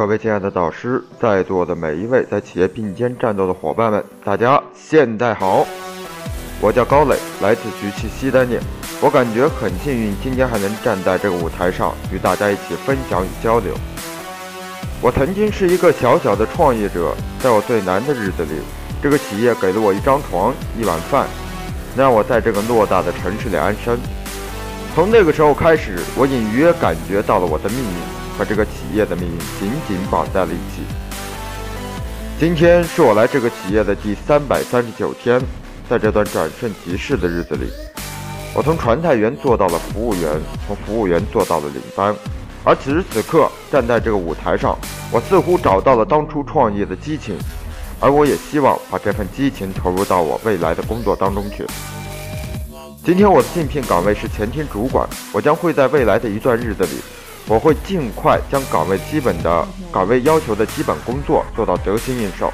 各位亲爱的导师，在座的每一位在企业并肩战斗的伙伴们，大家现在好！我叫高磊，来自局气西单店。我感觉很幸运，今天还能站在这个舞台上与大家一起分享与交流。我曾经是一个小小的创业者，在我最难的日子里，这个企业给了我一张床、一碗饭，让我在这个偌大的城市里安身。从那个时候开始，我隐约感觉到了我的命运和这个企业的命运紧紧绑在了一起。今天是我来这个企业的第三百三十九天，在这段转瞬即逝的日子里，我从传菜员做到了服务员，从服务员做到了领班，而此时此刻站在这个舞台上，我似乎找到了当初创业的激情，而我也希望把这份激情投入到我未来的工作当中去。今天我的竞聘岗位是前厅主管，我将会在未来的一段日子里，我会尽快将岗位基本的岗位要求的基本工作做到得心应手，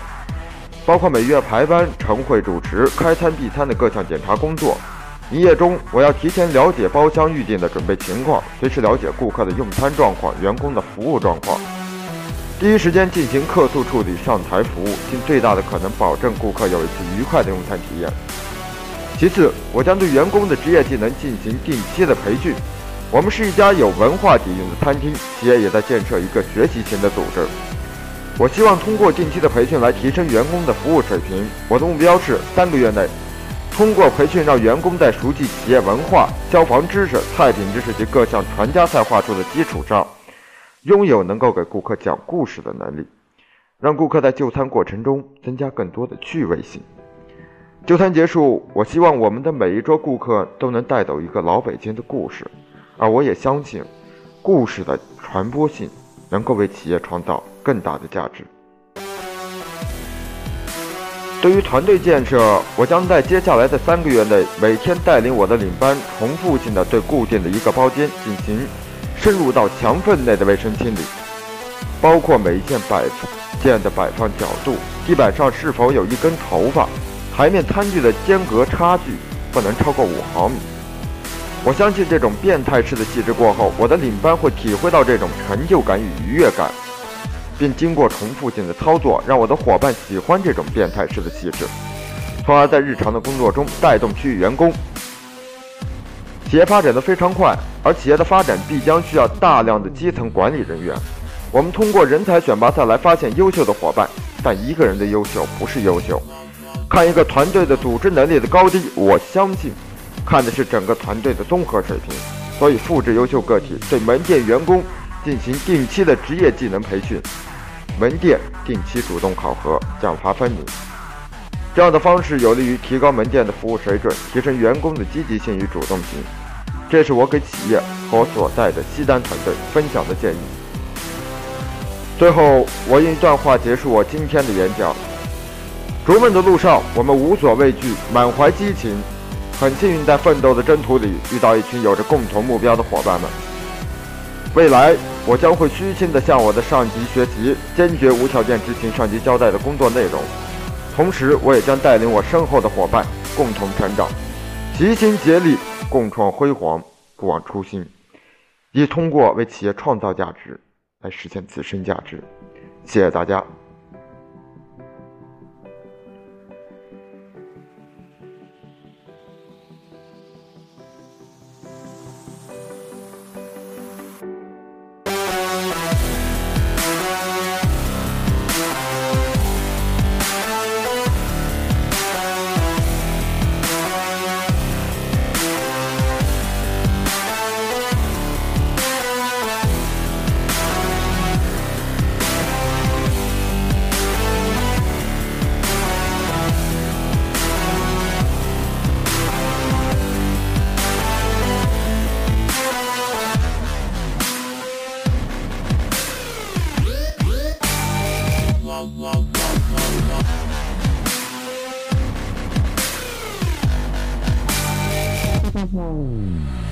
包括每月排班、晨会主持、开餐闭餐的各项检查工作。营业中，我要提前了解包厢预订的准备情况，随时了解顾客的用餐状况、员工的服务状况，第一时间进行客诉处理、上台服务，尽最大的可能保证顾客有一次愉快的用餐体验。其次，我将对员工的职业技能进行定期的培训。我们是一家有文化底蕴的餐厅，企业也在建设一个学习型的组织。我希望通过近期的培训来提升员工的服务水平。我的目标是三个月内，通过培训让员工在熟悉企业文化、消防知识、菜品知识及各项传家菜话术的基础上，拥有能够给顾客讲故事的能力，让顾客在就餐过程中增加更多的趣味性。就餐结束，我希望我们的每一桌顾客都能带走一个老北京的故事，而我也相信，故事的传播性能够为企业创造更大的价值。对于团队建设，我将在接下来的三个月内，每天带领我的领班重复性的对固定的一个包间进行深入到墙缝内的卫生清理，包括每一件摆件的摆放角度，地板上是否有一根头发。台面餐具的间隔差距不能超过五毫米。我相信这种变态式的细致过后，我的领班会体会到这种成就感与愉悦感，并经过重复性的操作，让我的伙伴喜欢这种变态式的细致，从而在日常的工作中带动区域员工。企业发展的非常快，而企业的发展必将需要大量的基层管理人员。我们通过人才选拔赛来发现优秀的伙伴，但一个人的优秀不是优秀。看一个团队的组织能力的高低，我相信看的是整个团队的综合水平。所以，复制优秀个体，对门店员工进行定期的职业技能培训，门店定期主动考核，奖罚分明。这样的方式有利于提高门店的服务水准，提升员工的积极性与主动性。这是我给企业和所在的西单团队分享的建议。最后，我用一段话结束我今天的演讲。逐梦的路上，我们无所畏惧，满怀激情。很幸运，在奋斗的征途里遇到一群有着共同目标的伙伴们。未来，我将会虚心地向我的上级学习，坚决无条件执行上级交代的工作内容。同时，我也将带领我身后的伙伴共同成长，齐心协力，共创辉煌，不忘初心，以通过为企业创造价值来实现自身价值。谢谢大家。Oh.